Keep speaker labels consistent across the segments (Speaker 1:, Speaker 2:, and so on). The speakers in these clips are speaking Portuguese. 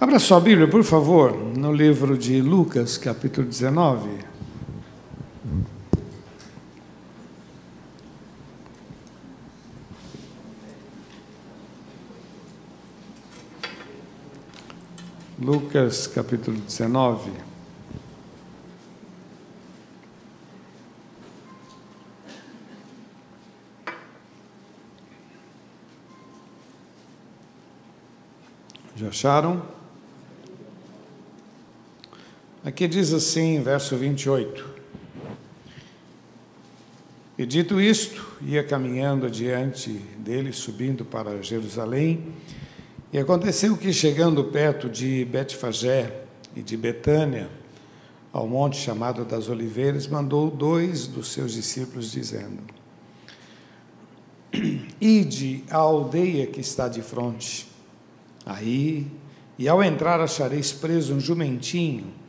Speaker 1: Abra sua Bíblia, por favor, no livro de Lucas, capítulo 19. Lucas, capítulo 19. Já acharam? Aqui diz assim, verso 28. E dito isto, ia caminhando adiante dele, subindo para Jerusalém, e aconteceu que, chegando perto de Betfagé e de Betânia, ao monte chamado das Oliveiras, mandou dois dos seus discípulos, dizendo: Ide à aldeia que está de fronte, aí, e ao entrar achareis preso um jumentinho,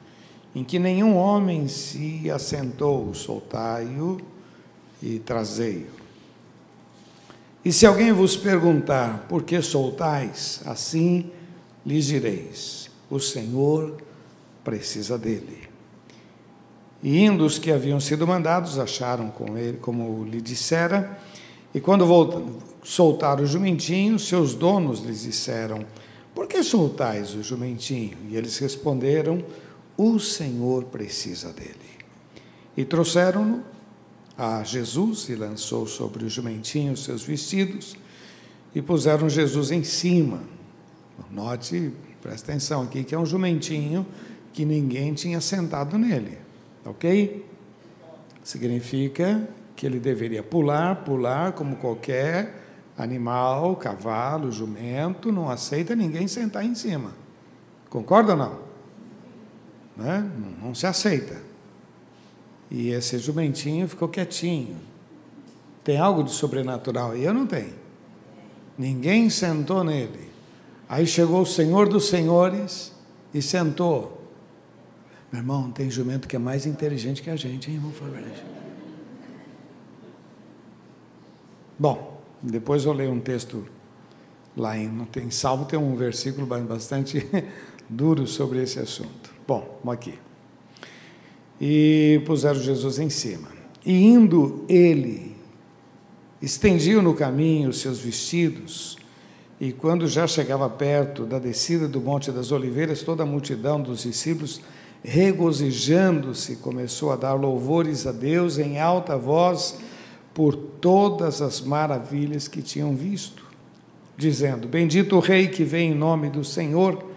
Speaker 1: em que nenhum homem se assentou, soltai-o e trazei-o. E se alguém vos perguntar por que soltais, assim lhes direis: o Senhor precisa dele. E indo os que haviam sido mandados, acharam com ele como lhe dissera, e quando soltaram o jumentinho, seus donos lhes disseram: Por que soltais o jumentinho? E eles responderam: o Senhor precisa dele. E trouxeram-no a Jesus e lançou sobre o jumentinho os seus vestidos e puseram Jesus em cima. Note, presta atenção aqui, que é um jumentinho que ninguém tinha sentado nele, ok? Significa que ele deveria pular, pular como qualquer animal, cavalo, jumento, não aceita ninguém sentar em cima. Concorda ou não? Né? não se aceita. E esse jumentinho ficou quietinho. Tem algo de sobrenatural aí? Eu não tenho. Ninguém sentou nele. Aí chegou o Senhor dos Senhores e sentou. Meu irmão, tem jumento que é mais inteligente que a gente, hein, irmão? Bom, depois eu leio um texto lá em, em Salmo, tem um versículo bastante duro sobre esse assunto. Bom, vamos aqui. E puseram Jesus em cima. E indo ele, estendiu no caminho os seus vestidos, e quando já chegava perto da descida do Monte das Oliveiras, toda a multidão dos discípulos, regozijando-se, começou a dar louvores a Deus em alta voz por todas as maravilhas que tinham visto, dizendo: Bendito o Rei que vem em nome do Senhor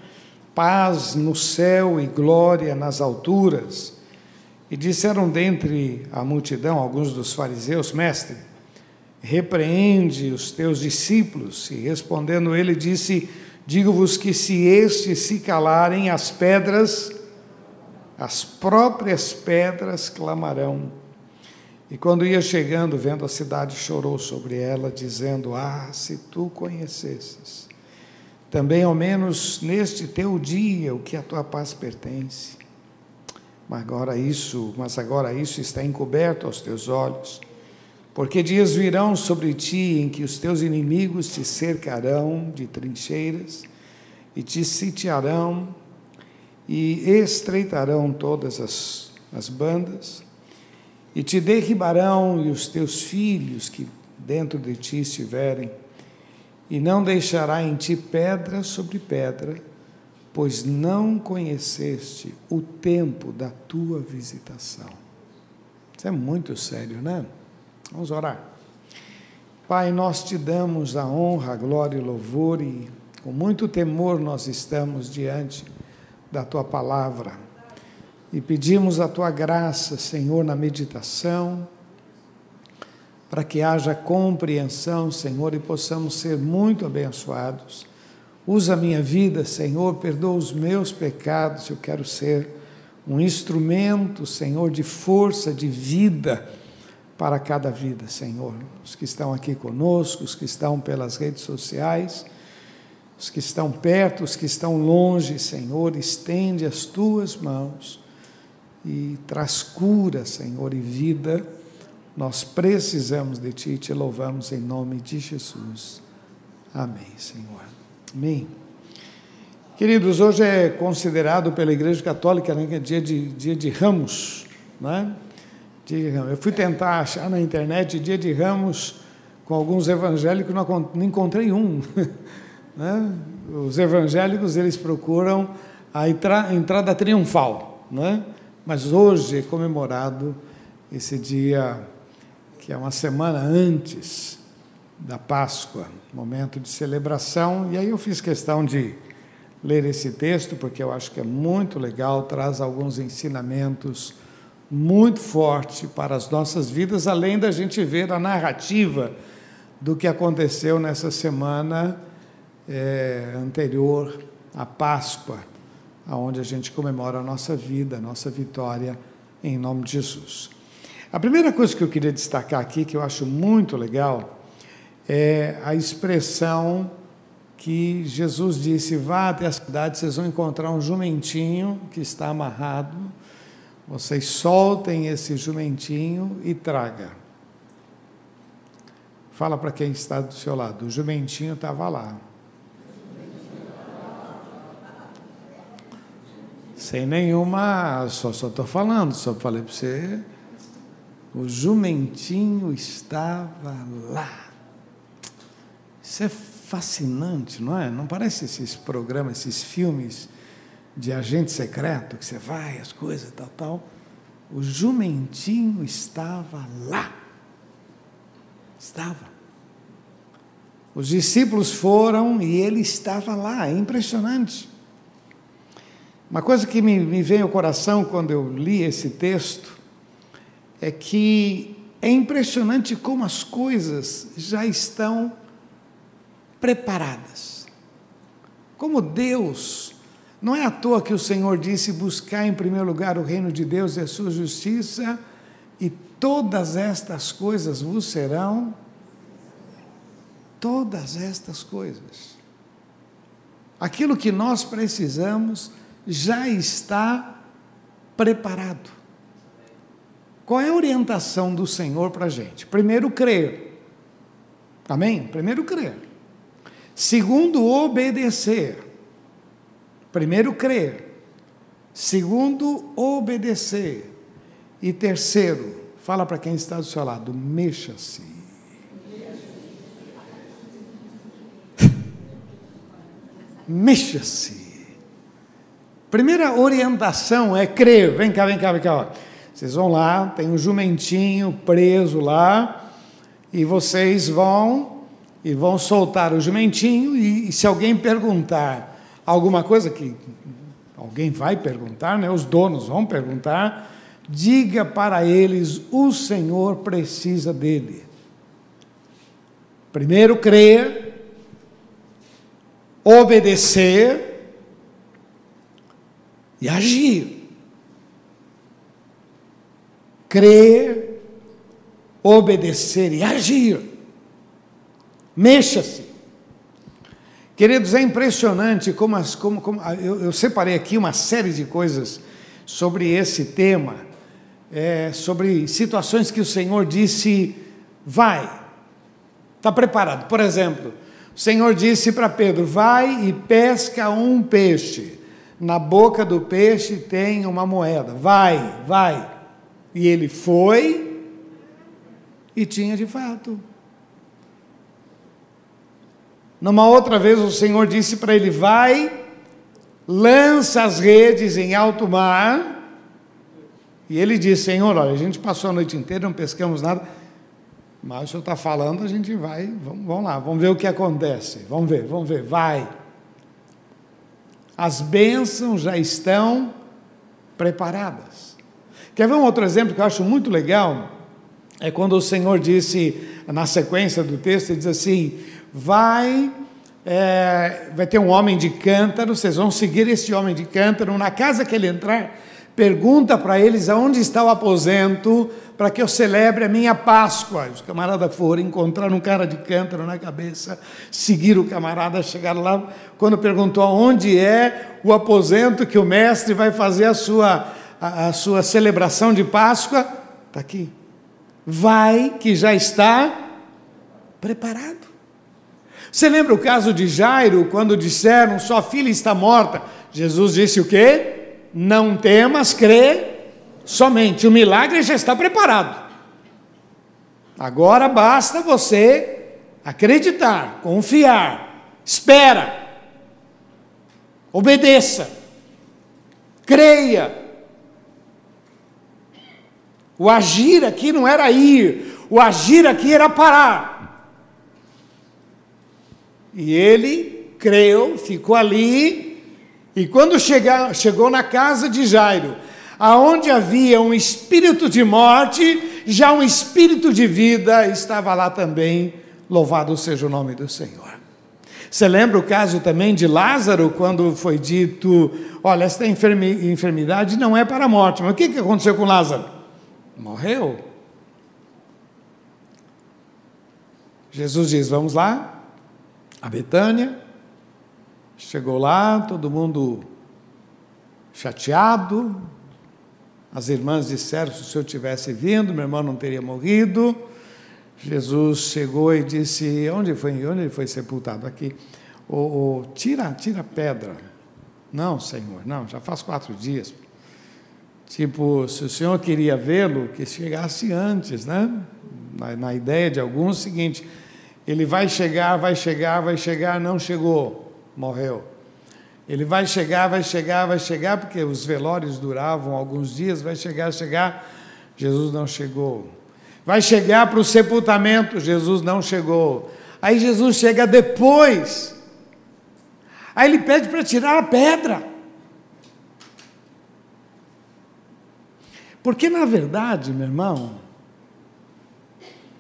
Speaker 1: paz no céu e glória nas alturas. E disseram dentre a multidão alguns dos fariseus, mestre, repreende os teus discípulos. E respondendo ele, disse: Digo-vos que se estes se calarem, as pedras, as próprias pedras clamarão. E quando ia chegando, vendo a cidade, chorou sobre ela, dizendo: Ah, se tu conhecesses também ao menos neste teu dia o que a tua paz pertence. Mas agora isso, mas agora isso está encoberto aos teus olhos. Porque dias virão sobre ti em que os teus inimigos te cercarão de trincheiras e te sitiarão e estreitarão todas as, as bandas e te derribarão e os teus filhos que dentro de ti estiverem e não deixará em ti pedra sobre pedra, pois não conheceste o tempo da tua visitação. Isso é muito sério, né? Vamos orar. Pai, nós te damos a honra, a glória e louvor e com muito temor nós estamos diante da tua palavra e pedimos a tua graça, Senhor, na meditação para que haja compreensão, Senhor, e possamos ser muito abençoados. Usa a minha vida, Senhor, perdoa os meus pecados, eu quero ser um instrumento, Senhor, de força, de vida para cada vida, Senhor. Os que estão aqui conosco, os que estão pelas redes sociais, os que estão perto, os que estão longe, Senhor, estende as tuas mãos e traz cura, Senhor, e vida nós precisamos de Ti e te louvamos em nome de Jesus. Amém, Senhor. Amém. Queridos, hoje é considerado pela Igreja Católica né, que é dia de, dia de Ramos. Né? Dia de. Eu fui tentar achar na internet dia de Ramos com alguns evangélicos, não, não encontrei um. né? Os evangélicos eles procuram a entrada triunfal, né? mas hoje é comemorado esse dia que é uma semana antes da Páscoa, momento de celebração, e aí eu fiz questão de ler esse texto, porque eu acho que é muito legal, traz alguns ensinamentos muito fortes para as nossas vidas, além da gente ver a narrativa do que aconteceu nessa semana é, anterior à Páscoa, aonde a gente comemora a nossa vida, a nossa vitória em nome de Jesus. A primeira coisa que eu queria destacar aqui, que eu acho muito legal, é a expressão que Jesus disse: vá até a cidade, vocês vão encontrar um jumentinho que está amarrado. Vocês soltem esse jumentinho e traga. Fala para quem está do seu lado: o jumentinho estava lá. Sem nenhuma. Só estou falando, só falei para você. O jumentinho estava lá. Isso é fascinante, não é? Não parece esses programas, esses filmes de agente secreto, que você vai, as coisas, tal, tal. O jumentinho estava lá. Estava. Os discípulos foram e ele estava lá, é impressionante. Uma coisa que me, me veio ao coração quando eu li esse texto é que é impressionante como as coisas já estão preparadas. Como Deus, não é à toa que o Senhor disse: buscar em primeiro lugar o reino de Deus e a sua justiça, e todas estas coisas vos serão. Todas estas coisas. Aquilo que nós precisamos já está preparado. Qual é a orientação do Senhor para a gente? Primeiro, crer. Amém? Primeiro, crer. Segundo, obedecer. Primeiro, crer. Segundo, obedecer. E terceiro, fala para quem está do seu lado, mexa-se. mexa-se. Primeira orientação é crer. Vem cá, vem cá, vem cá. Vocês vão lá, tem um jumentinho preso lá, e vocês vão e vão soltar o jumentinho, e, e se alguém perguntar alguma coisa que alguém vai perguntar, né? os donos vão perguntar, diga para eles: o Senhor precisa dele. Primeiro, crer, obedecer e agir. Crer, obedecer e agir. Mexa-se. Queridos, é impressionante como, as, como, como eu, eu, separei aqui uma série de coisas sobre esse tema, é, sobre situações que o Senhor disse, vai, está preparado. Por exemplo, o Senhor disse para Pedro: vai e pesca um peixe. Na boca do peixe tem uma moeda. Vai, vai. E ele foi e tinha de fato. Numa outra vez o Senhor disse para ele: Vai, lança as redes em alto mar. E ele disse: Senhor, olha, a gente passou a noite inteira, não pescamos nada. Mas o senhor está falando, a gente vai, vamos, vamos lá, vamos ver o que acontece. Vamos ver, vamos ver, vai. As bênçãos já estão preparadas. Quer ver um outro exemplo que eu acho muito legal? É quando o Senhor disse, na sequência do texto, ele diz assim: vai, é, vai ter um homem de cântaro, vocês vão seguir esse homem de cântaro, na casa que ele entrar, pergunta para eles aonde está o aposento para que eu celebre a minha Páscoa. Os camaradas foram, encontraram um cara de cântaro na cabeça, seguiram o camarada, chegaram lá, quando perguntou aonde é o aposento que o mestre vai fazer a sua, a, a sua celebração de Páscoa, está aqui. Vai, que já está preparado. Você lembra o caso de Jairo, quando disseram, sua filha está morta? Jesus disse o quê? Não temas, crê somente. O milagre já está preparado. Agora basta você acreditar, confiar, espera, obedeça, creia. O agir aqui não era ir, o agir aqui era parar. E ele creu, ficou ali, e quando chegou na casa de Jairo, aonde havia um espírito de morte, já um espírito de vida estava lá também. Louvado seja o nome do Senhor. Você lembra o caso também de Lázaro, quando foi dito: olha, esta enfermidade não é para a morte. Mas o que aconteceu com Lázaro? Morreu. Jesus diz: vamos lá, a Betânia. Chegou lá, todo mundo chateado, as irmãs disseram: se senhor tivesse vindo, meu irmão não teria morrido. Jesus chegou e disse: onde foi? Onde ele foi sepultado? Aqui. O, o, tira, tira a pedra. Não, Senhor, não, já faz quatro dias. Tipo, se o Senhor queria vê-lo, que chegasse antes, né? Na, na ideia de alguns, o seguinte: ele vai chegar, vai chegar, vai chegar, não chegou, morreu. Ele vai chegar, vai chegar, vai chegar, porque os velórios duravam alguns dias, vai chegar, chegar. Jesus não chegou. Vai chegar para o sepultamento, Jesus não chegou. Aí Jesus chega depois. Aí ele pede para tirar a pedra. Porque, na verdade, meu irmão,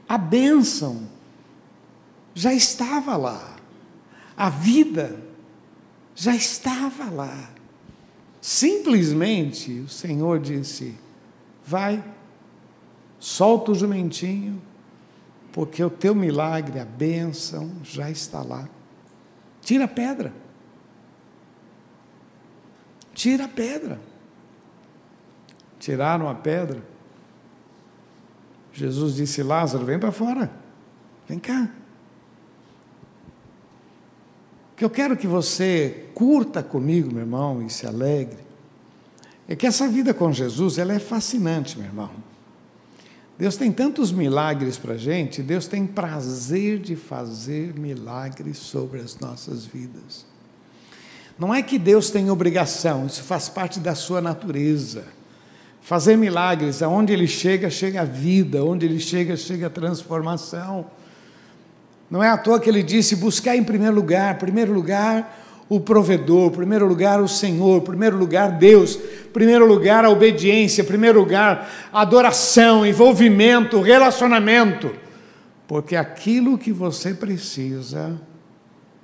Speaker 1: a bênção já estava lá. A vida já estava lá. Simplesmente o Senhor disse: vai, solta o jumentinho, porque o teu milagre, a bênção já está lá. Tira a pedra. Tira a pedra. Tiraram a pedra. Jesus disse: Lázaro, vem para fora. Vem cá. Que eu quero que você curta comigo, meu irmão, e se alegre, é que essa vida com Jesus, ela é fascinante, meu irmão. Deus tem tantos milagres para a gente, Deus tem prazer de fazer milagres sobre as nossas vidas. Não é que Deus tem obrigação, isso faz parte da sua natureza. Fazer milagres, aonde Ele chega, chega a vida, onde Ele chega, chega a transformação. Não é à toa que ele disse: buscar em primeiro lugar, primeiro lugar o provedor, primeiro lugar o Senhor, primeiro lugar Deus, primeiro lugar a obediência, primeiro lugar a adoração, envolvimento, relacionamento. Porque aquilo que você precisa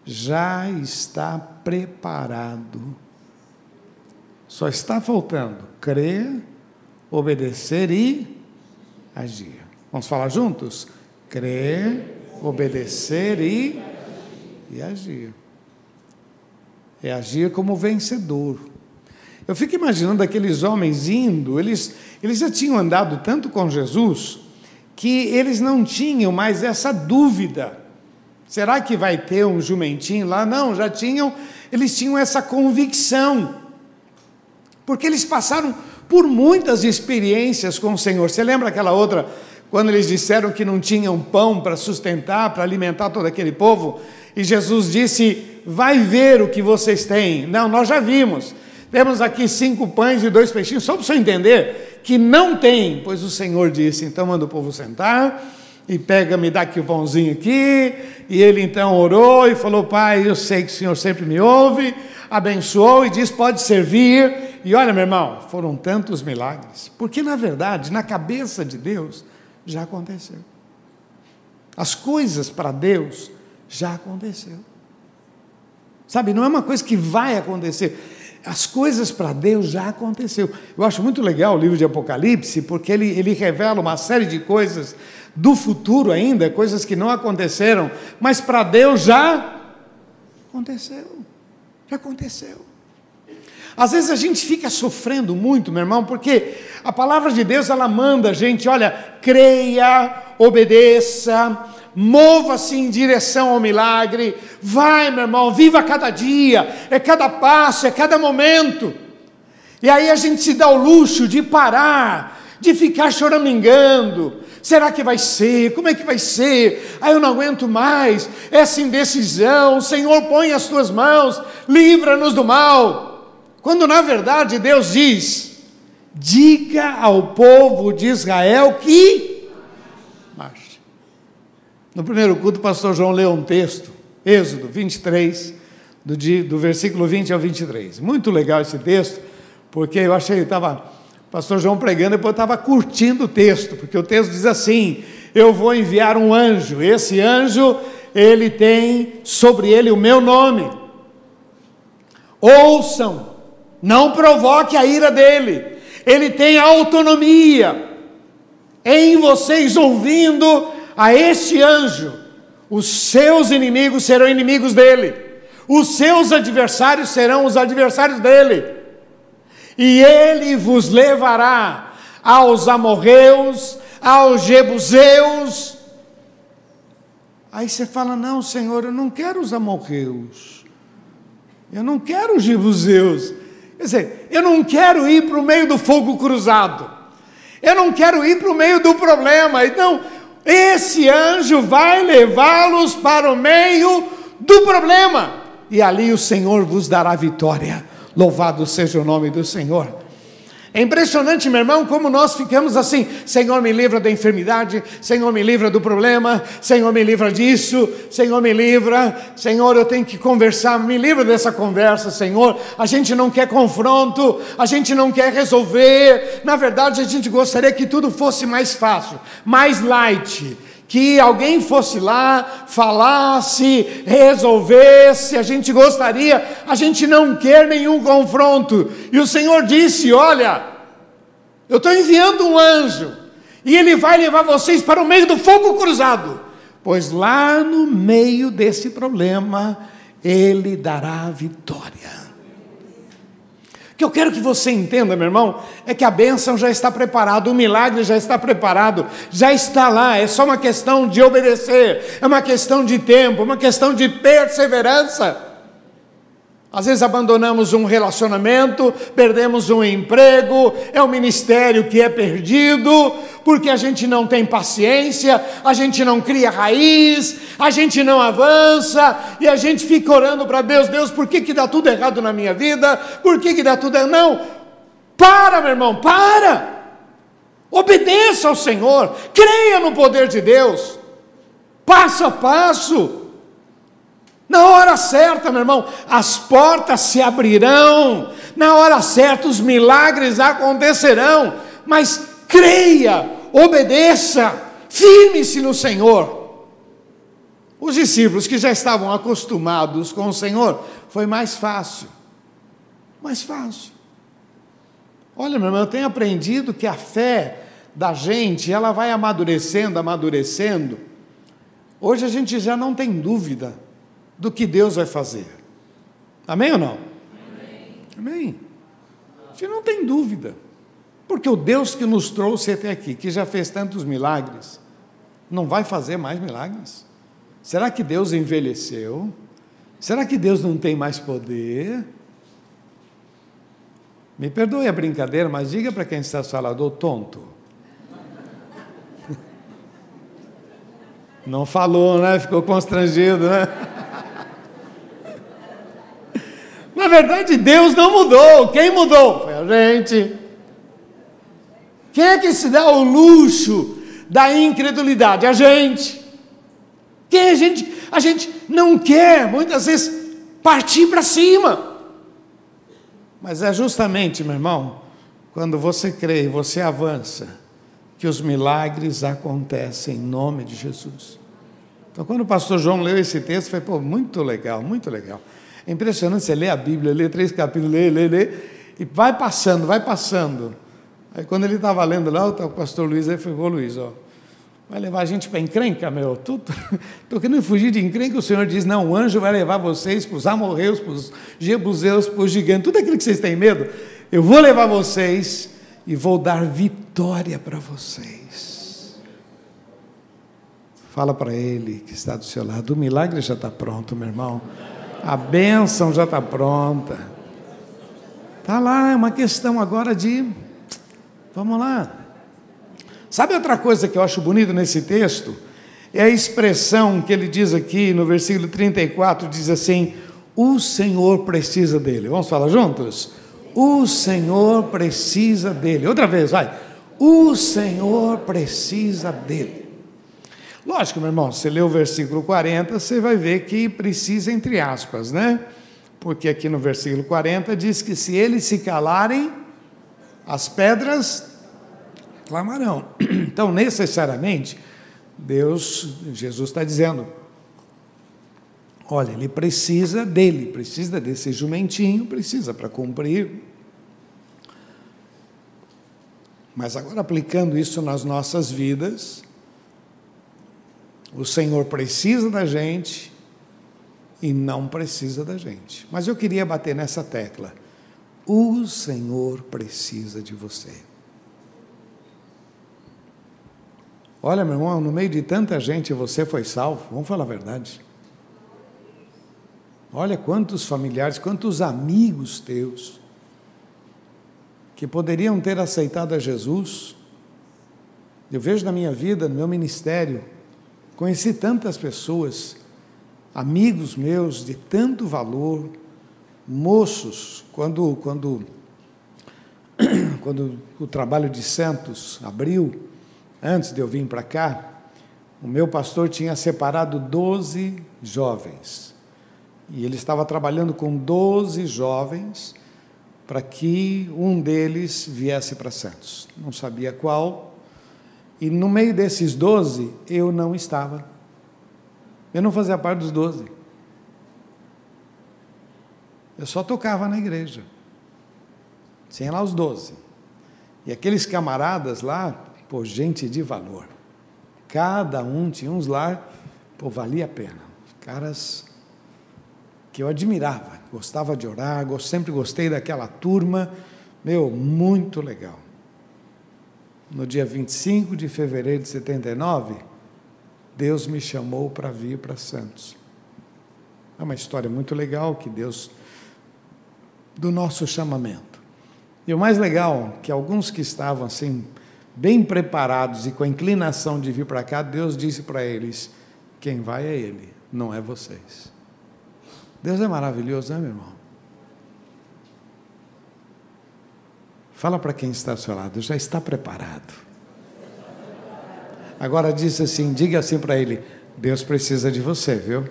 Speaker 1: já está preparado. Só está faltando crer, obedecer e agir. Vamos falar juntos? Crer, obedecer e, e agir. É agir como vencedor. Eu fico imaginando aqueles homens indo, eles, eles já tinham andado tanto com Jesus que eles não tinham mais essa dúvida. Será que vai ter um jumentinho lá? Não, já tinham, eles tinham essa convicção. Porque eles passaram por muitas experiências com o Senhor. Você lembra aquela outra quando eles disseram que não tinham pão para sustentar, para alimentar todo aquele povo, e Jesus disse: Vai ver o que vocês têm. Não, nós já vimos. Temos aqui cinco pães e dois peixinhos, só para você entender que não tem, pois o Senhor disse: Então manda o povo sentar e pega, me dá aqui o pãozinho aqui. E ele então orou e falou: Pai, eu sei que o Senhor sempre me ouve. Abençoou e diz: Pode servir. E olha, meu irmão, foram tantos milagres, porque na verdade, na cabeça de Deus, já aconteceu. As coisas para Deus já aconteceu. Sabe, não é uma coisa que vai acontecer. As coisas para Deus já aconteceu. Eu acho muito legal o livro de Apocalipse, porque ele, ele revela uma série de coisas do futuro ainda, coisas que não aconteceram, mas para Deus já aconteceu. Já aconteceu. Às vezes a gente fica sofrendo muito, meu irmão, porque a palavra de Deus ela manda a gente, olha, creia, obedeça, mova-se em direção ao milagre. Vai, meu irmão, viva cada dia, é cada passo, é cada momento. E aí a gente se dá o luxo de parar, de ficar choramingando. Será que vai ser? Como é que vai ser? Ah, eu não aguento mais. Essa indecisão. Senhor, põe as tuas mãos, livra-nos do mal. Quando na verdade Deus diz: diga ao povo de Israel que marche. No primeiro culto, o pastor João leu um texto, Êxodo 23, do, do versículo 20 ao 23. Muito legal esse texto porque eu achei, que estava, pastor João pregando, depois eu estava curtindo o texto, porque o texto diz assim: Eu vou enviar um anjo, esse anjo, ele tem sobre ele o meu nome. Ouçam, não provoque a ira dele, ele tem autonomia. Em vocês ouvindo a este anjo, os seus inimigos serão inimigos dele, os seus adversários serão os adversários dele e ele vos levará aos amorreus, aos jebuseus. Aí você fala: Não, Senhor, eu não quero os amorreus, eu não quero os jebuseus. Quer dizer, eu não quero ir para o meio do fogo cruzado, eu não quero ir para o meio do problema. Então, esse anjo vai levá-los para o meio do problema, e ali o Senhor vos dará vitória. Louvado seja o nome do Senhor. É impressionante, meu irmão, como nós ficamos assim: Senhor, me livra da enfermidade, Senhor, me livra do problema, Senhor, me livra disso, Senhor, me livra, Senhor, eu tenho que conversar, me livra dessa conversa, Senhor. A gente não quer confronto, a gente não quer resolver, na verdade, a gente gostaria que tudo fosse mais fácil, mais light que alguém fosse lá, falasse, resolvesse, a gente gostaria, a gente não quer nenhum confronto. E o Senhor disse: Olha, eu estou enviando um anjo, e ele vai levar vocês para o meio do fogo cruzado, pois lá no meio desse problema, ele dará vitória que eu quero que você entenda, meu irmão, é que a bênção já está preparada, o milagre já está preparado, já está lá, é só uma questão de obedecer, é uma questão de tempo, uma questão de perseverança. Às vezes abandonamos um relacionamento, perdemos um emprego, é um ministério que é perdido, porque a gente não tem paciência, a gente não cria raiz, a gente não avança e a gente fica orando para Deus: Deus, por que, que dá tudo errado na minha vida? Por que, que dá tudo errado? Não, para, meu irmão, para. Obedeça ao Senhor, creia no poder de Deus, passo a passo. Na hora certa, meu irmão, as portas se abrirão, na hora certa os milagres acontecerão, mas creia, obedeça, firme-se no Senhor. Os discípulos que já estavam acostumados com o Senhor, foi mais fácil, mais fácil. Olha, meu irmão, eu tenho aprendido que a fé da gente, ela vai amadurecendo, amadurecendo. Hoje a gente já não tem dúvida do que Deus vai fazer. Amém ou não? Amém. Amém. A gente não tem dúvida. Porque o Deus que nos trouxe até aqui, que já fez tantos milagres, não vai fazer mais milagres? Será que Deus envelheceu? Será que Deus não tem mais poder? Me perdoe a brincadeira, mas diga para quem está falando, ô tonto. Não falou, né? Ficou constrangido, né? Na verdade, Deus não mudou. Quem mudou? Foi a gente. Quem é que se dá o luxo da incredulidade? A gente. Quem a gente? A gente não quer, muitas vezes, partir para cima. Mas é justamente, meu irmão, quando você crê e você avança, que os milagres acontecem em nome de Jesus. Então, quando o pastor João leu esse texto, foi pô, muito legal, muito legal. É impressionante você ler a Bíblia, ler três capítulos, ler, ler, ler, e vai passando, vai passando. Aí quando ele estava lendo lá, o pastor Luiz aí ô Luiz, ó, vai levar a gente para encrenca, meu. Estou querendo fugir de encrenca, o Senhor diz, não, o anjo vai levar vocês para os amorreus, para os jebuseus, para os gigantes, tudo aquilo que vocês têm medo, eu vou levar vocês e vou dar vitória para vocês. Fala para ele que está do seu lado. O milagre já está pronto, meu irmão. A bênção já está pronta. Está lá, é uma questão agora de. Vamos lá. Sabe outra coisa que eu acho bonito nesse texto? É a expressão que ele diz aqui no versículo 34: diz assim: O Senhor precisa dele. Vamos falar juntos? O Senhor precisa dele. Outra vez, vai. O Senhor precisa dele. Lógico, meu irmão, você lê o versículo 40, você vai ver que precisa entre aspas, né? Porque aqui no versículo 40 diz que se eles se calarem, as pedras clamarão. Então, necessariamente, Deus, Jesus está dizendo: olha, ele precisa dele, precisa desse jumentinho, precisa para cumprir. Mas agora aplicando isso nas nossas vidas, o Senhor precisa da gente e não precisa da gente. Mas eu queria bater nessa tecla. O Senhor precisa de você. Olha, meu irmão, no meio de tanta gente você foi salvo, vamos falar a verdade. Olha quantos familiares, quantos amigos teus que poderiam ter aceitado a Jesus. Eu vejo na minha vida, no meu ministério, Conheci tantas pessoas, amigos meus de tanto valor, moços, quando, quando, quando o trabalho de Santos abriu, antes de eu vir para cá, o meu pastor tinha separado 12 jovens. E ele estava trabalhando com 12 jovens para que um deles viesse para Santos. Não sabia qual, e no meio desses doze, eu não estava. Eu não fazia parte dos doze. Eu só tocava na igreja. Tinha lá os doze. E aqueles camaradas lá, pô, gente de valor. Cada um tinha uns lá, pô, valia a pena. Caras que eu admirava, gostava de orar, sempre gostei daquela turma. Meu, muito legal no dia 25 de fevereiro de 79, Deus me chamou para vir para Santos. É uma história muito legal que Deus do nosso chamamento. E o mais legal que alguns que estavam assim bem preparados e com a inclinação de vir para cá, Deus disse para eles: quem vai é Ele, não é vocês. Deus é maravilhoso, né, meu irmão? Fala para quem está ao seu lado, já está preparado. Agora diz assim, diga assim para ele: Deus precisa de você, viu?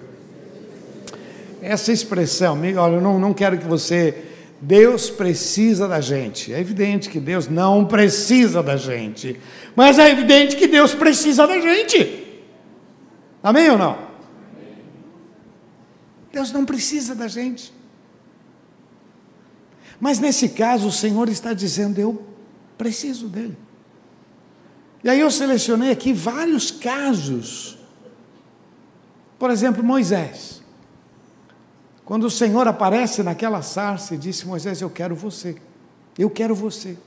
Speaker 1: Essa expressão, olha, eu não, não quero que você. Deus precisa da gente. É evidente que Deus não precisa da gente. Mas é evidente que Deus precisa da gente. Amém ou não? Deus não precisa da gente. Mas nesse caso, o Senhor está dizendo: eu preciso dele. E aí eu selecionei aqui vários casos. Por exemplo, Moisés. Quando o Senhor aparece naquela sarça e disse: Moisés, eu quero você. Eu quero você.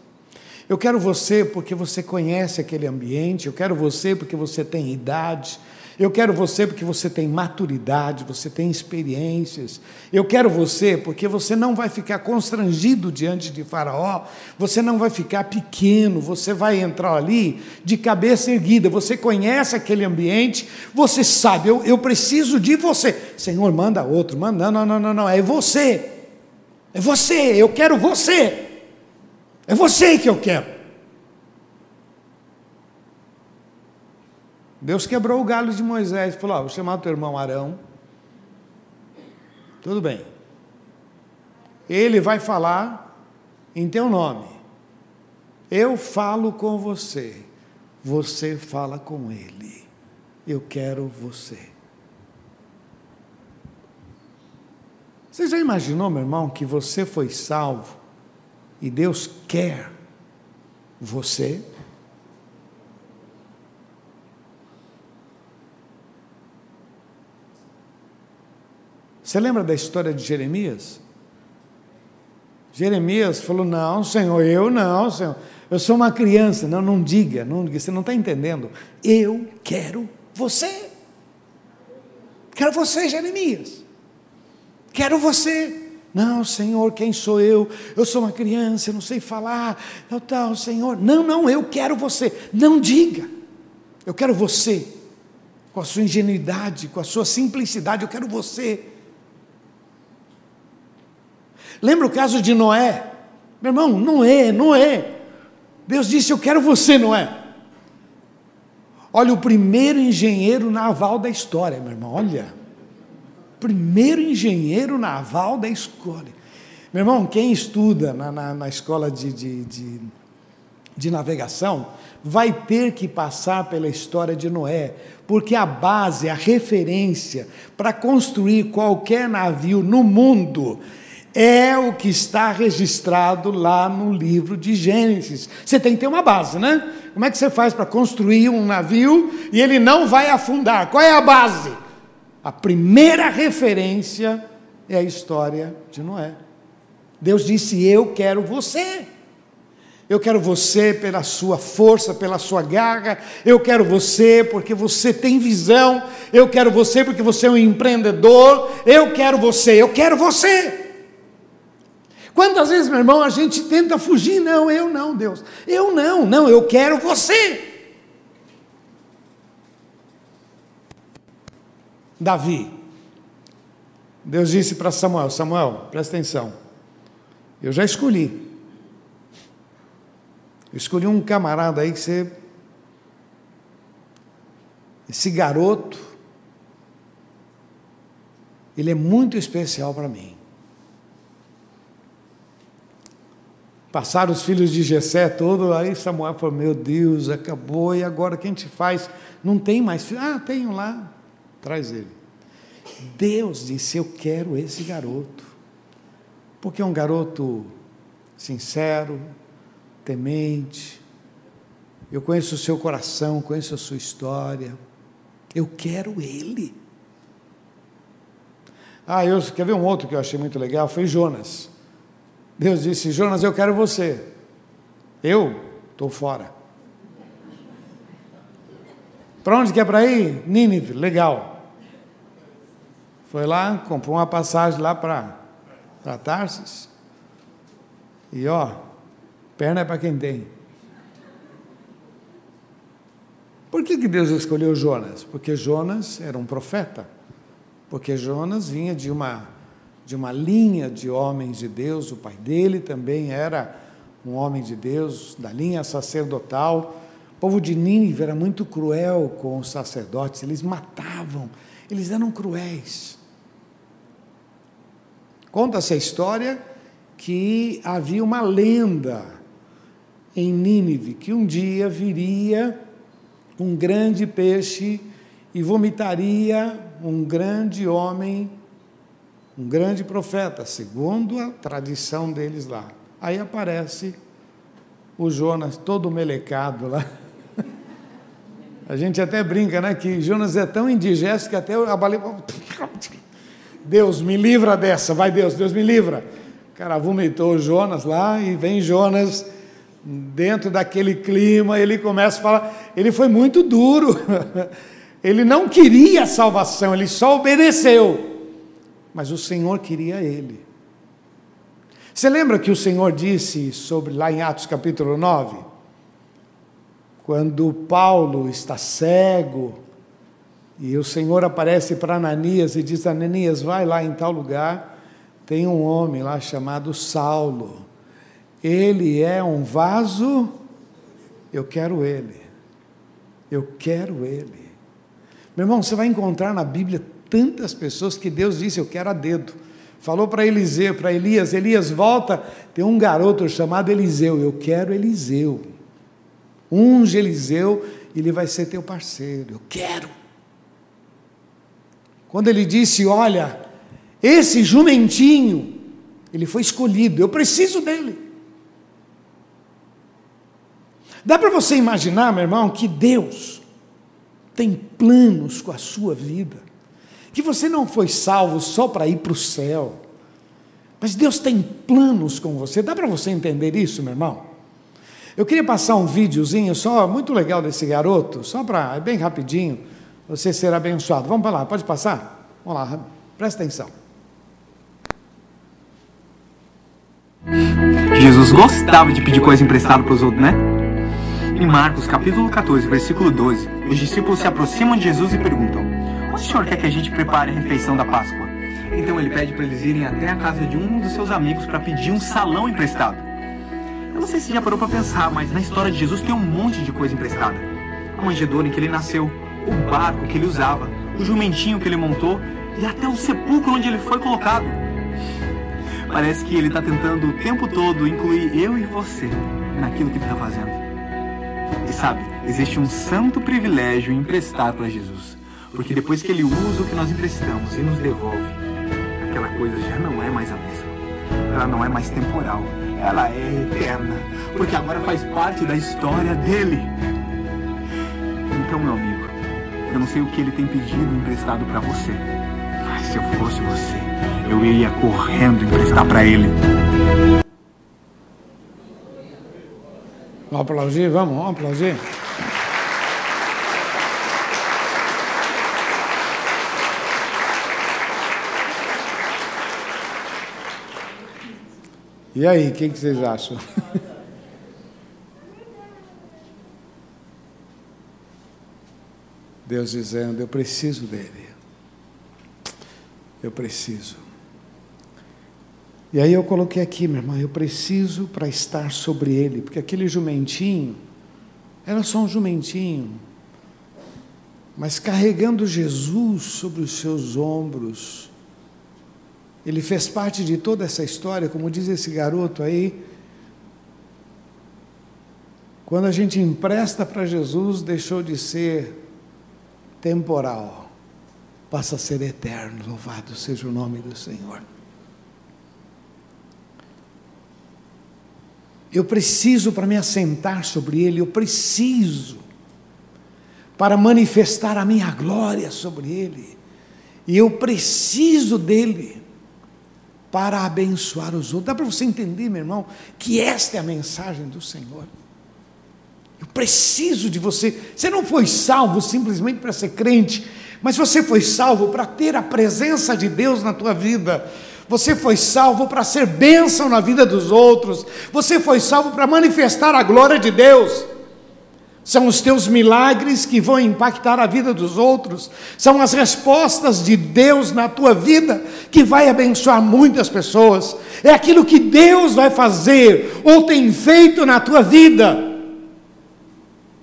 Speaker 1: Eu quero você porque você conhece aquele ambiente, eu quero você porque você tem idade, eu quero você porque você tem maturidade, você tem experiências. Eu quero você porque você não vai ficar constrangido diante de Faraó, você não vai ficar pequeno, você vai entrar ali de cabeça erguida. Você conhece aquele ambiente, você sabe, eu, eu preciso de você. Senhor, manda outro, manda. Não, não, não, não, é você. É você, eu quero você. É você que eu quero. Deus quebrou o galho de Moisés, falou: vou chamar teu irmão Arão. Tudo bem. Ele vai falar em teu nome. Eu falo com você. Você fala com ele. Eu quero você. Você já imaginou, meu irmão, que você foi salvo e Deus quer você? Você lembra da história de Jeremias? Jeremias falou: Não, Senhor, eu não, Senhor. Eu sou uma criança. Não, não diga, não diga. Você não está entendendo. Eu quero você. Quero você, Jeremias. Quero você. Não, Senhor, quem sou eu? Eu sou uma criança, eu não sei falar, tal, tal, Senhor. Não, não, eu quero você. Não diga. Eu quero você. Com a sua ingenuidade, com a sua simplicidade, eu quero você. Lembra o caso de Noé? Meu irmão, Noé, Noé. Deus disse: Eu quero você, Noé. Olha, o primeiro engenheiro naval da história, meu irmão, olha primeiro engenheiro naval da escola. Meu irmão, quem estuda na, na, na escola de, de, de, de navegação vai ter que passar pela história de Noé, porque a base, a referência para construir qualquer navio no mundo é o que está registrado lá no livro de Gênesis. Você tem que ter uma base, né? Como é que você faz para construir um navio e ele não vai afundar? Qual é a base? A primeira referência é a história de Noé. Deus disse: Eu quero você. Eu quero você pela sua força, pela sua garra. Eu quero você porque você tem visão. Eu quero você porque você é um empreendedor. Eu quero você, eu quero você. Quantas vezes, meu irmão, a gente tenta fugir? Não, eu não, Deus. Eu não, não, eu quero você. Davi. Deus disse para Samuel: Samuel, presta atenção. Eu já escolhi. Eu escolhi um camarada aí que você. Esse garoto. Ele é muito especial para mim. Passaram os filhos de Jessé todo, aí Samuel falou: Meu Deus, acabou, e agora quem te faz? Não tem mais filho? Ah, tenho lá. Traz ele. Deus disse: Eu quero esse garoto. Porque é um garoto sincero, temente. Eu conheço o seu coração, conheço a sua história. Eu quero ele. Ah, eu quer ver um outro que eu achei muito legal? Foi Jonas. Deus disse: Jonas, eu quero você. Eu estou fora. Para onde que é para ir? Nínive, legal. Foi lá, comprou uma passagem lá para Tarsis. E ó, perna é para quem tem. Por que, que Deus escolheu Jonas? Porque Jonas era um profeta. Porque Jonas vinha de uma, de uma linha de homens de Deus, o pai dele também era um homem de Deus, da linha sacerdotal. O povo de Nínive era muito cruel com os sacerdotes, eles matavam, eles eram cruéis. Conta-se a história que havia uma lenda em Nínive que um dia viria um grande peixe e vomitaria um grande homem, um grande profeta, segundo a tradição deles lá. Aí aparece o Jonas todo melecado lá. A gente até brinca, né, que Jonas é tão indigesto que até a baleia Deus, me livra dessa, vai Deus, Deus me livra. O cara vomitou Jonas lá e vem Jonas dentro daquele clima, ele começa a falar, ele foi muito duro. Ele não queria salvação, ele só obedeceu. Mas o Senhor queria ele. Você lembra que o Senhor disse sobre lá em Atos capítulo 9? Quando Paulo está cego, e o Senhor aparece para Ananias e diz: Ananias, vai lá em tal lugar, tem um homem lá chamado Saulo. Ele é um vaso, eu quero ele. Eu quero ele. Meu irmão, você vai encontrar na Bíblia tantas pessoas que Deus disse: Eu quero a dedo. Falou para Eliseu, para Elias: Elias, volta. Tem um garoto chamado Eliseu. Eu quero Eliseu. Unge Eliseu, ele vai ser teu parceiro. Eu quero. Quando ele disse: Olha, esse jumentinho, ele foi escolhido, eu preciso dele. Dá para você imaginar, meu irmão, que Deus tem planos com a sua vida, que você não foi salvo só para ir para o céu, mas Deus tem planos com você. Dá para você entender isso, meu irmão? Eu queria passar um videozinho só, muito legal desse garoto, só para, é bem rapidinho você ser abençoado. Vamos para lá, pode passar? Vamos lá, presta atenção.
Speaker 2: Jesus gostava de pedir coisa emprestada para os outros, né? Em Marcos, capítulo 14, versículo 12, os discípulos se aproximam de Jesus e perguntam: O senhor quer que a gente prepare a refeição da Páscoa? Então ele pede para eles irem até a casa de um dos seus amigos para pedir um salão emprestado. Eu não sei se já parou para pensar, mas na história de Jesus tem um monte de coisa emprestada. A manjedoura em que ele nasceu, o barco que ele usava, o jumentinho que ele montou e até o sepulcro onde ele foi colocado. Parece que ele está tentando o tempo todo incluir eu e você naquilo que ele está fazendo. E sabe, existe um santo privilégio em emprestar para Jesus. Porque depois que ele usa o que nós emprestamos e nos devolve, aquela coisa já não é mais a mesma. Ela não é mais temporal, ela é eterna. Porque agora faz parte da história dele. Então, meu amigo, eu não sei o que ele tem pedido emprestado para você. Mas se eu fosse você, eu iria correndo emprestar para ele.
Speaker 1: Vamos aplaudir? Vamos, vamos aplaudir? E aí, o que, que vocês acham? Deus dizendo: Eu preciso dele. Eu preciso. E aí eu coloquei aqui, minha irmã, eu preciso para estar sobre ele, porque aquele jumentinho era só um jumentinho, mas carregando Jesus sobre os seus ombros, ele fez parte de toda essa história, como diz esse garoto aí. Quando a gente empresta para Jesus, deixou de ser temporal, passa a ser eterno. Louvado seja o nome do Senhor. Eu preciso para me assentar sobre ele, eu preciso para manifestar a minha glória sobre ele. E eu preciso dele para abençoar os outros. Dá para você entender, meu irmão, que esta é a mensagem do Senhor. Eu preciso de você. Você não foi salvo simplesmente para ser crente, mas você foi salvo para ter a presença de Deus na tua vida. Você foi salvo para ser bênção na vida dos outros. Você foi salvo para manifestar a glória de Deus. São os teus milagres que vão impactar a vida dos outros. São as respostas de Deus na tua vida que vai abençoar muitas pessoas. É aquilo que Deus vai fazer ou tem feito na tua vida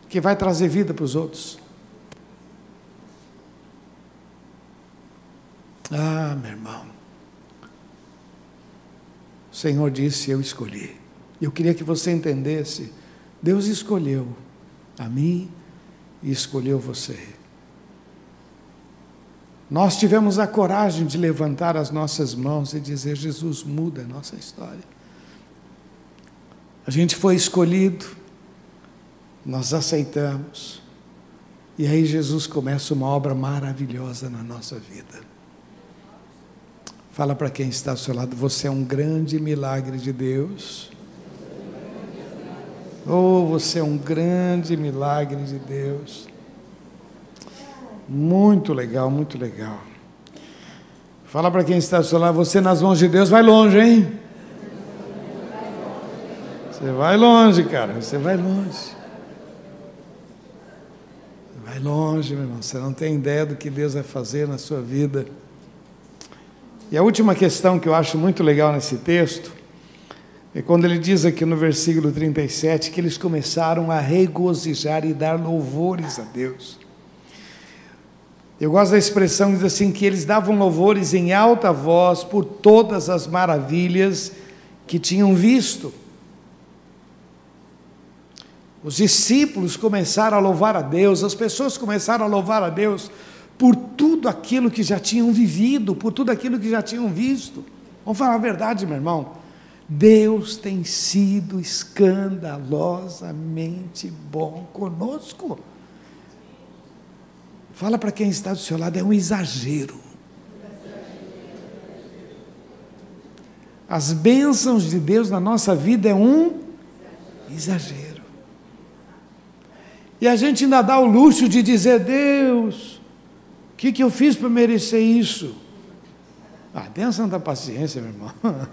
Speaker 1: que vai trazer vida para os outros. Ah, meu irmão. O Senhor disse: Eu escolhi. Eu queria que você entendesse. Deus escolheu a mim e escolheu você. Nós tivemos a coragem de levantar as nossas mãos e dizer: Jesus, muda a nossa história. A gente foi escolhido, nós aceitamos, e aí Jesus começa uma obra maravilhosa na nossa vida. Fala para quem está ao seu lado: você é um grande milagre de Deus. Oh, você é um grande milagre de Deus. Muito legal, muito legal. Fala para quem está ao seu lado, você nas mãos de Deus vai longe, hein? Você vai longe, cara, você vai longe. Vai longe, meu irmão. Você não tem ideia do que Deus vai fazer na sua vida. E a última questão que eu acho muito legal nesse texto é quando ele diz aqui no versículo 37 que eles começaram a regozijar e dar louvores a Deus. Eu gosto da expressão diz assim que eles davam louvores em alta voz por todas as maravilhas que tinham visto. Os discípulos começaram a louvar a Deus, as pessoas começaram a louvar a Deus por tudo aquilo que já tinham vivido, por tudo aquilo que já tinham visto. Vamos falar a verdade, meu irmão. Deus tem sido escandalosamente bom conosco. Fala para quem está do seu lado, é um exagero. As bênçãos de Deus na nossa vida é um exagero. E a gente ainda dá o luxo de dizer: Deus, que, que eu fiz para merecer isso? Ah, tenha santa paciência, meu irmão.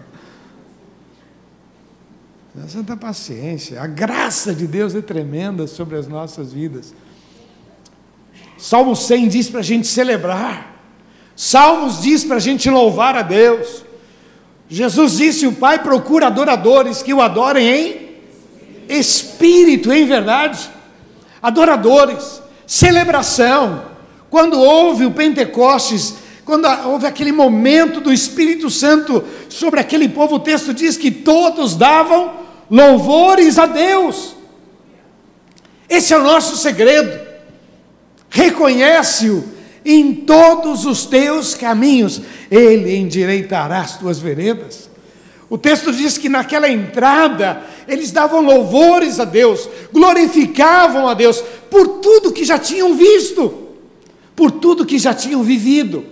Speaker 1: Santa paciência. A graça de Deus é tremenda sobre as nossas vidas. Salmo 100 diz para a gente celebrar. Salmos diz para a gente louvar a Deus. Jesus disse: O Pai procura adoradores que o adorem em espírito, em verdade. Adoradores, celebração. Quando houve o Pentecostes, quando houve aquele momento do Espírito Santo sobre aquele povo, o texto diz que todos davam louvores a Deus. Esse é o nosso segredo. Reconhece-o em todos os teus caminhos, ele endireitará as tuas veredas. O texto diz que naquela entrada eles davam louvores a Deus, glorificavam a Deus por tudo que já tinham visto, por tudo que já tinham vivido.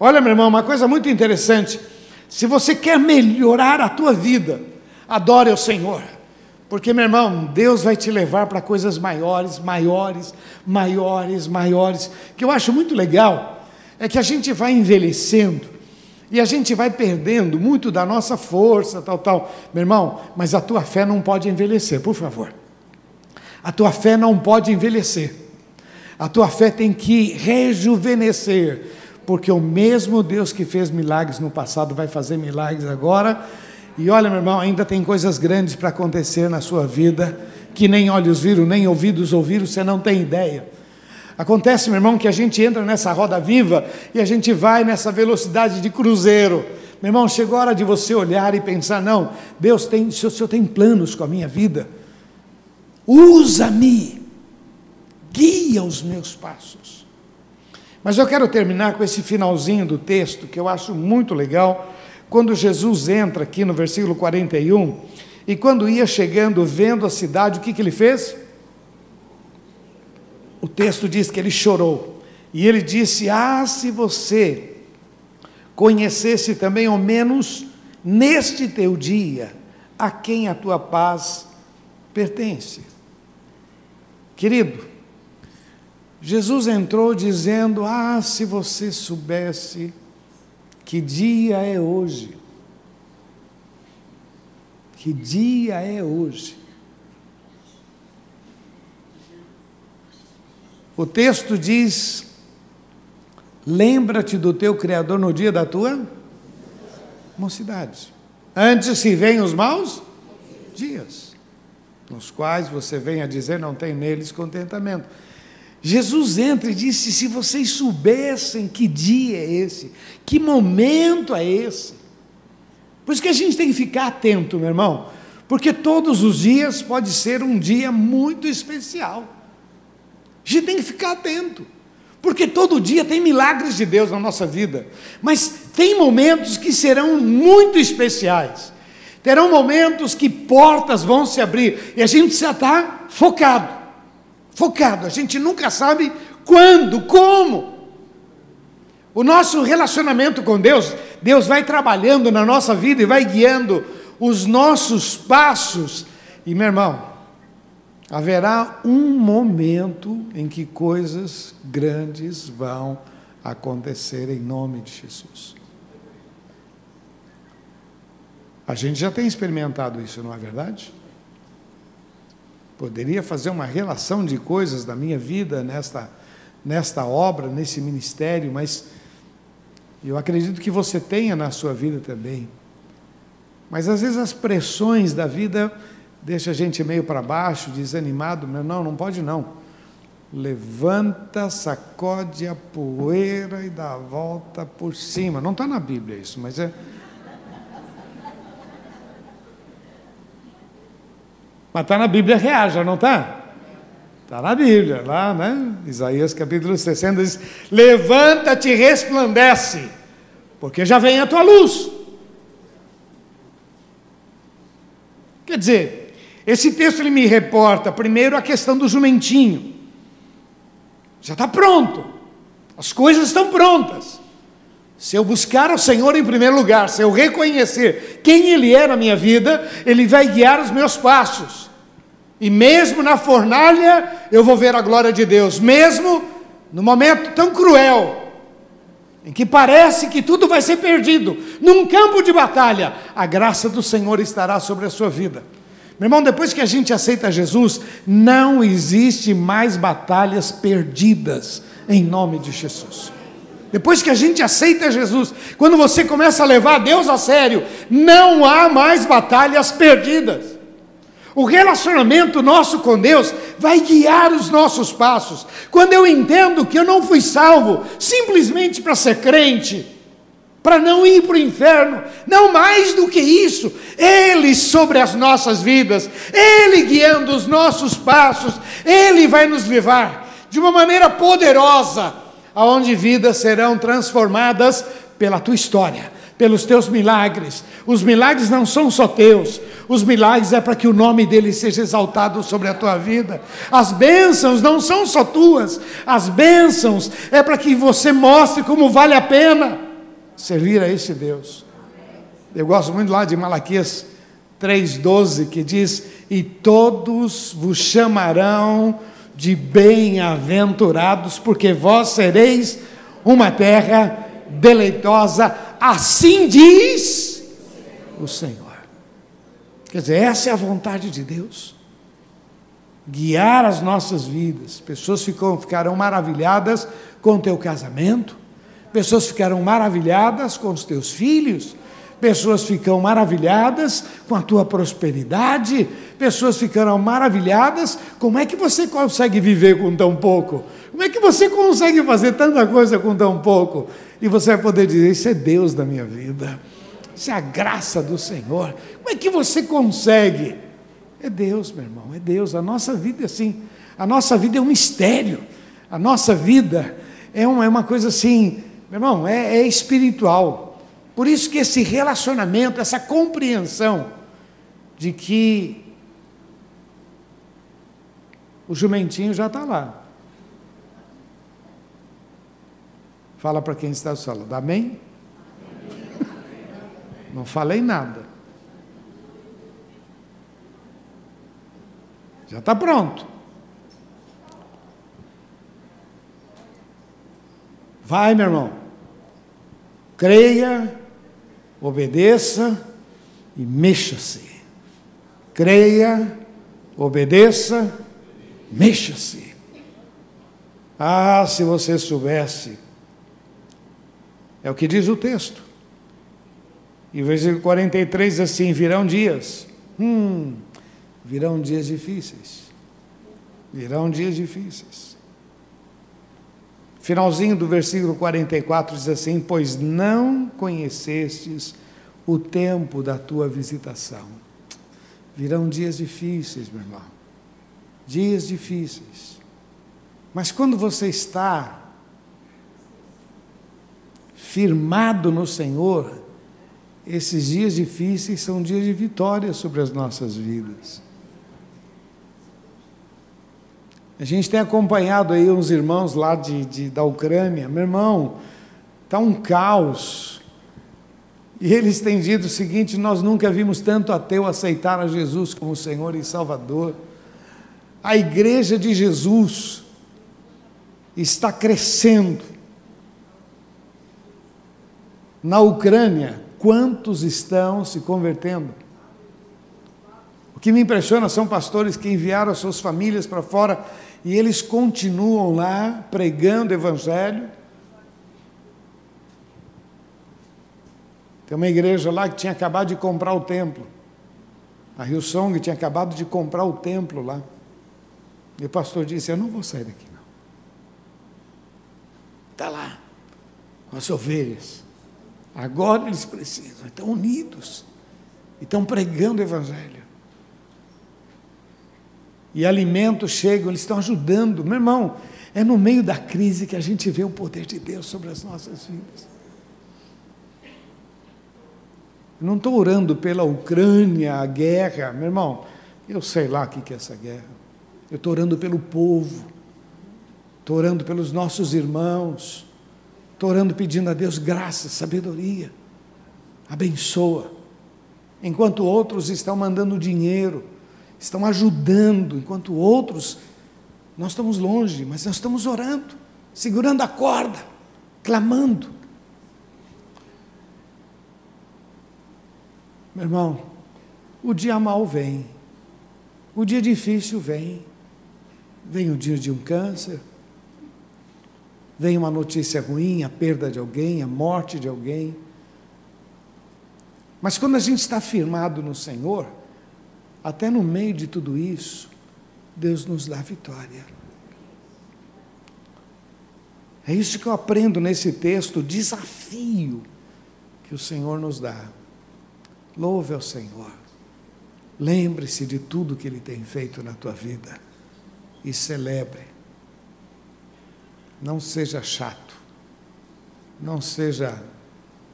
Speaker 1: Olha, meu irmão, uma coisa muito interessante. Se você quer melhorar a tua vida, adore ao Senhor. Porque, meu irmão, Deus vai te levar para coisas maiores, maiores, maiores, maiores. O que eu acho muito legal é que a gente vai envelhecendo e a gente vai perdendo muito da nossa força, tal, tal. Meu irmão, mas a tua fé não pode envelhecer, por favor. A tua fé não pode envelhecer. A tua fé tem que rejuvenescer, porque o mesmo Deus que fez milagres no passado vai fazer milagres agora e olha, meu irmão, ainda tem coisas grandes para acontecer na sua vida que nem olhos viram, nem ouvidos ouviram, você não tem ideia. Acontece, meu irmão, que a gente entra nessa roda viva e a gente vai nessa velocidade de cruzeiro. Meu irmão, chegou a hora de você olhar e pensar: não, Deus tem, o Senhor tem planos com a minha vida. Usa-me, guia os meus passos. Mas eu quero terminar com esse finalzinho do texto que eu acho muito legal quando Jesus entra aqui no versículo 41, e quando ia chegando, vendo a cidade, o que, que ele fez? O texto diz que ele chorou. E ele disse: Ah, se você conhecesse também, ao menos neste teu dia, a quem a tua paz pertence. Querido, Jesus entrou dizendo: Ah, se você soubesse que dia é hoje? Que dia é hoje? O texto diz: Lembra-te do teu Criador no dia da tua mocidade. Antes se vêm os maus dias, nos quais você vem a dizer: Não tem neles contentamento. Jesus entra e disse: se vocês soubessem que dia é esse, que momento é esse. Por isso que a gente tem que ficar atento, meu irmão, porque todos os dias pode ser um dia muito especial. A gente tem que ficar atento, porque todo dia tem milagres de Deus na nossa vida, mas tem momentos que serão muito especiais. Terão momentos que portas vão se abrir e a gente já está focado focado. A gente nunca sabe quando, como. O nosso relacionamento com Deus, Deus vai trabalhando na nossa vida e vai guiando os nossos passos. E meu irmão, haverá um momento em que coisas grandes vão acontecer em nome de Jesus. A gente já tem experimentado isso, não é verdade? Poderia fazer uma relação de coisas da minha vida nesta, nesta obra, nesse ministério, mas eu acredito que você tenha na sua vida também. Mas às vezes as pressões da vida deixam a gente meio para baixo, desanimado. Não, não pode não. Levanta, sacode a poeira e dá a volta por cima. Não está na Bíblia isso, mas é Mas está na Bíblia reaja, não está? Está na Bíblia, lá, né? Isaías capítulo 60 diz: Levanta-te resplandece, porque já vem a tua luz. Quer dizer, esse texto ele me reporta primeiro a questão do jumentinho. Já está pronto, as coisas estão prontas. Se eu buscar o Senhor em primeiro lugar, se eu reconhecer quem Ele é na minha vida, Ele vai guiar os meus passos. E mesmo na fornalha, eu vou ver a glória de Deus. Mesmo no momento tão cruel, em que parece que tudo vai ser perdido, num campo de batalha, a graça do Senhor estará sobre a sua vida. Meu irmão, depois que a gente aceita Jesus, não existe mais batalhas perdidas em nome de Jesus. Depois que a gente aceita Jesus, quando você começa a levar Deus a sério, não há mais batalhas perdidas. O relacionamento nosso com Deus vai guiar os nossos passos. Quando eu entendo que eu não fui salvo simplesmente para ser crente, para não ir para o inferno, não mais do que isso, Ele sobre as nossas vidas, Ele guiando os nossos passos, Ele vai nos levar de uma maneira poderosa, aonde vidas serão transformadas pela tua história pelos teus milagres. Os milagres não são só teus, os milagres é para que o nome dele seja exaltado sobre a tua vida. As bênçãos não são só tuas, as bênçãos é para que você mostre como vale a pena servir a esse Deus. Eu gosto muito lá de Malaquias 3,12 que diz: E todos vos chamarão de bem-aventurados, porque vós sereis uma terra deleitosa assim diz o Senhor. Quer dizer, essa é a vontade de Deus. Guiar as nossas vidas. Pessoas ficam, ficarão maravilhadas com o teu casamento, pessoas ficarão maravilhadas com os teus filhos, pessoas ficam maravilhadas com a tua prosperidade, pessoas ficarão maravilhadas. Como é que você consegue viver com tão pouco? Como é que você consegue fazer tanta coisa com tão pouco? E você vai poder dizer: Isso é Deus da minha vida, isso é a graça do Senhor. Como é que você consegue? É Deus, meu irmão, é Deus. A nossa vida é assim. A nossa vida é um mistério. A nossa vida é uma, é uma coisa assim, meu irmão, é, é espiritual. Por isso que esse relacionamento, essa compreensão de que o jumentinho já está lá. Fala para quem está falando, amém? Não falei nada. Já está pronto. Vai, meu irmão. Creia, obedeça e mexa-se. Creia, obedeça, mexa-se. Ah, se você soubesse é o que diz o texto. E o versículo 43 diz assim: virão dias. Hum, virão dias difíceis. Virão dias difíceis. Finalzinho do versículo 44 diz assim: Pois não conhecestes o tempo da tua visitação. Virão dias difíceis, meu irmão. Dias difíceis. Mas quando você está firmado no Senhor, esses dias difíceis são dias de vitória sobre as nossas vidas. A gente tem acompanhado aí uns irmãos lá de, de da Ucrânia, meu irmão, está um caos. E eles têm dito o seguinte: nós nunca vimos tanto ateu aceitar a Jesus como Senhor e Salvador. A igreja de Jesus está crescendo na Ucrânia, quantos estão se convertendo? O que me impressiona são pastores que enviaram suas famílias para fora e eles continuam lá pregando o Evangelho. Tem uma igreja lá que tinha acabado de comprar o templo. A Rio Song tinha acabado de comprar o templo lá. E o pastor disse: Eu não vou sair daqui, não. Está lá, com as ovelhas. Agora eles precisam, estão unidos, estão pregando o Evangelho. E alimentos chegam, eles estão ajudando. Meu irmão, é no meio da crise que a gente vê o poder de Deus sobre as nossas vidas. Eu não estou orando pela Ucrânia, a guerra, meu irmão, eu sei lá o que é essa guerra. Eu estou orando pelo povo, estou orando pelos nossos irmãos Estou orando pedindo a Deus graça, sabedoria. Abençoa. Enquanto outros estão mandando dinheiro, estão ajudando, enquanto outros, nós estamos longe, mas nós estamos orando. segurando a corda, clamando. Meu irmão, o dia mal vem, o dia difícil vem, vem o dia de um câncer, vem uma notícia ruim, a perda de alguém, a morte de alguém. Mas quando a gente está firmado no Senhor, até no meio de tudo isso, Deus nos dá vitória. É isso que eu aprendo nesse texto, o desafio que o Senhor nos dá. Louve ao Senhor. Lembre-se de tudo que Ele tem feito na tua vida e celebre. Não seja chato, não seja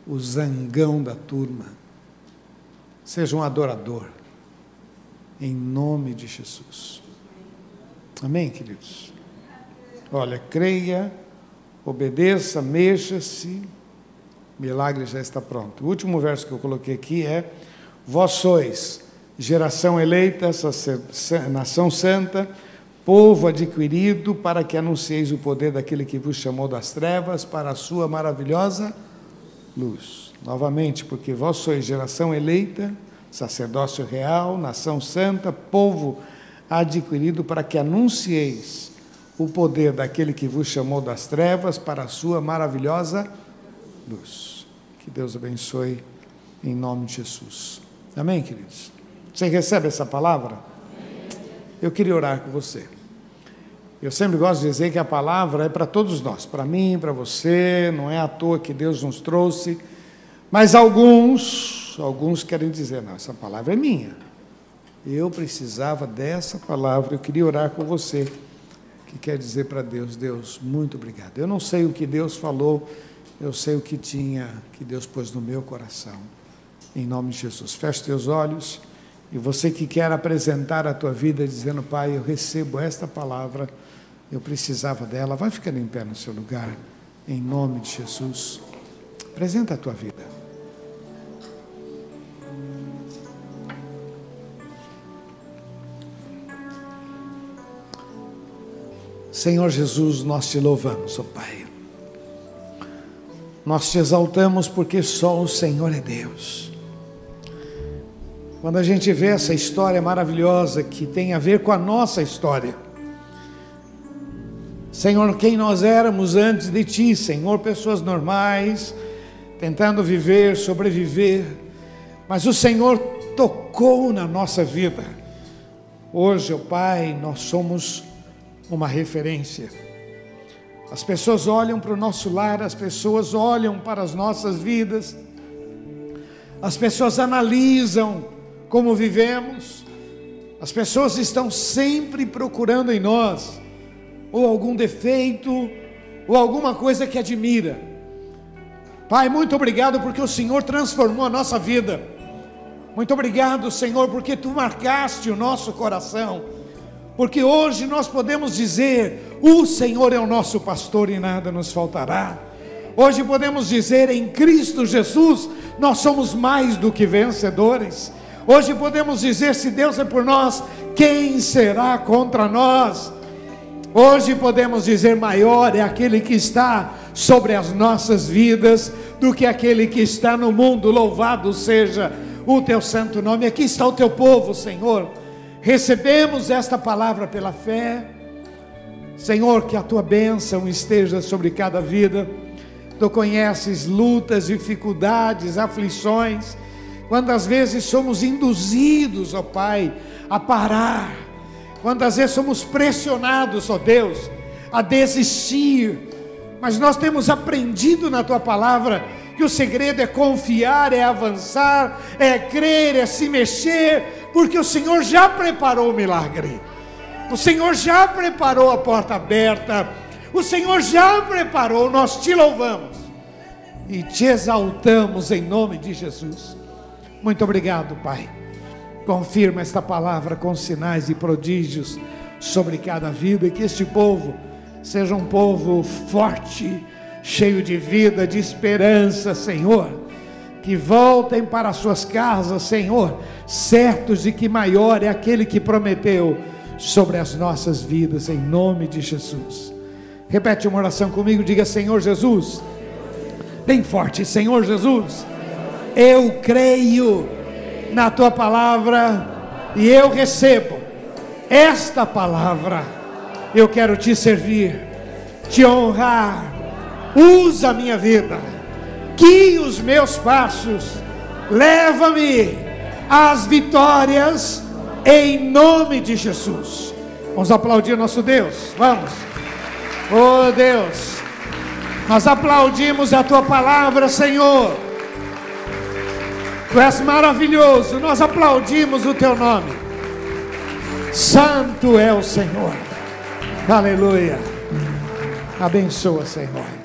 Speaker 1: o zangão da turma, seja um adorador, em nome de Jesus. Amém, queridos? Olha, creia, obedeça, mexa-se, milagre já está pronto. O último verso que eu coloquei aqui é: Vós sois geração eleita, nação santa, povo adquirido, para que anuncieis o poder daquele que vos chamou das trevas para a sua maravilhosa luz. Novamente, porque vós sois geração eleita, sacerdócio real, nação santa, povo adquirido, para que anuncieis o poder daquele que vos chamou das trevas para a sua maravilhosa luz. Que Deus abençoe em nome de Jesus. Amém, queridos? Você recebe essa palavra? Eu queria orar com você. Eu sempre gosto de dizer que a palavra é para todos nós, para mim, para você, não é à toa que Deus nos trouxe, mas alguns, querem dizer, não, essa palavra é minha. Eu precisava dessa palavra, eu queria orar com você, que quer dizer para Deus, Deus, muito obrigado. Eu não sei o que Deus falou, eu sei o que tinha, que Deus pôs no meu coração. Em nome de Jesus. Feche teus olhos. E você que quer apresentar a tua vida dizendo, Pai, eu recebo esta palavra, eu precisava dela, vai ficando em pé no seu lugar, em nome de Jesus. Apresenta a tua vida. Senhor Jesus, nós te louvamos, ó oh Pai. Nós te exaltamos porque só o Senhor é Deus. Quando a gente vê essa história maravilhosa que tem a ver com a nossa história. Senhor, quem nós éramos antes de Ti, Senhor, pessoas normais, tentando viver, sobreviver, mas o Senhor tocou na nossa vida. Hoje, ó oh Pai, nós somos uma referência. As pessoas olham para o nosso lar, as pessoas olham para as nossas vidas, as pessoas analisam como vivemos. As pessoas estão sempre procurando em nós ou algum defeito ou alguma coisa que admira. Pai, muito obrigado porque o Senhor transformou a nossa vida. Muito obrigado, Senhor, porque tu marcaste o nosso coração. Porque hoje nós podemos dizer: o Senhor é o nosso pastor e nada nos faltará. Hoje podemos dizer: em Cristo Jesus nós somos mais do que vencedores. Hoje podemos dizer: se Deus é por nós, quem será contra nós? Hoje podemos dizer: maior é aquele que está sobre as nossas vidas do que aquele que está no mundo. Louvado seja o teu santo nome. Aqui está o teu povo, Senhor. Recebemos esta palavra pela fé. Senhor, que a tua bênção esteja sobre cada vida. Tu conheces lutas, dificuldades, aflições Quantas vezes somos induzidos, ó Pai, a parar. Quantas vezes somos pressionados, ó Deus, a desistir. Mas nós temos aprendido na tua palavra que o segredo é confiar, é avançar, é crer, é se mexer, porque o Senhor já preparou o milagre. O Senhor já preparou a porta aberta. O Senhor já preparou, nós te louvamos e te exaltamos em nome de Jesus. Muito obrigado, Pai. Confirma esta palavra com sinais e prodígios sobre cada vida e que este povo seja um povo forte, cheio de vida, de esperança, Senhor. Que voltem para suas casas, Senhor, certos de que maior é aquele que prometeu sobre as nossas vidas, em nome de Jesus. Repete uma oração comigo, diga Senhor Jesus. Bem forte, Senhor Jesus. Eu creio na tua palavra e eu recebo esta palavra. Eu quero te servir, te honrar. Usa a minha vida, guie os meus passos, leva-me às vitórias em nome de Jesus. Vamos aplaudir nosso Deus, vamos. Oh Deus, nós aplaudimos a tua palavra, Senhor. Tu és maravilhoso, nós aplaudimos o teu nome. Santo é o Senhor. Aleluia. Abençoa, Senhor.